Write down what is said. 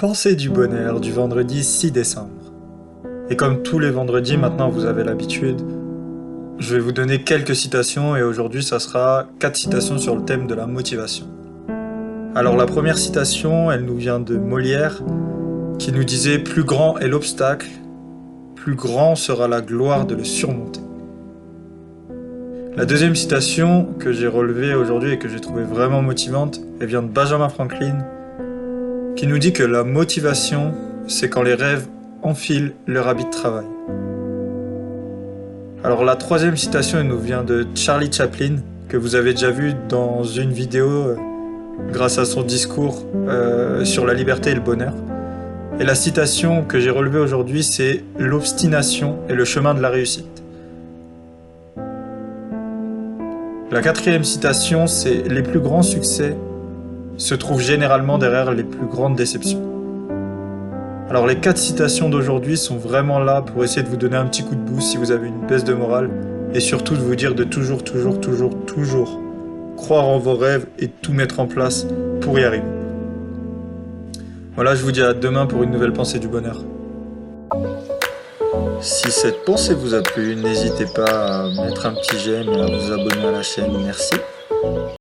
Pensée du bonheur du vendredi 6 décembre. Et comme tous les vendredis, maintenant vous avez l'habitude, je vais vous donner quelques citations et aujourd'hui ça sera quatre citations sur le thème de la motivation. Alors la première citation, elle nous vient de Molière qui nous disait Plus grand est l'obstacle, plus grand sera la gloire de le surmonter. La deuxième citation que j'ai relevée aujourd'hui et que j'ai trouvée vraiment motivante, elle vient de Benjamin Franklin qui nous dit que la motivation, c'est quand les rêves enfilent leur habit de travail. Alors la troisième citation, elle nous vient de Charlie Chaplin, que vous avez déjà vu dans une vidéo euh, grâce à son discours euh, sur la liberté et le bonheur. Et la citation que j'ai relevée aujourd'hui, c'est L'obstination est le chemin de la réussite. La quatrième citation, c'est Les plus grands succès se trouvent généralement derrière les plus grandes déceptions. Alors les quatre citations d'aujourd'hui sont vraiment là pour essayer de vous donner un petit coup de boost si vous avez une baisse de morale et surtout de vous dire de toujours, toujours, toujours, toujours croire en vos rêves et tout mettre en place pour y arriver. Voilà, je vous dis à demain pour une nouvelle pensée du bonheur. Si cette pensée vous a plu, n'hésitez pas à mettre un petit j'aime et à vous abonner à la chaîne. Merci.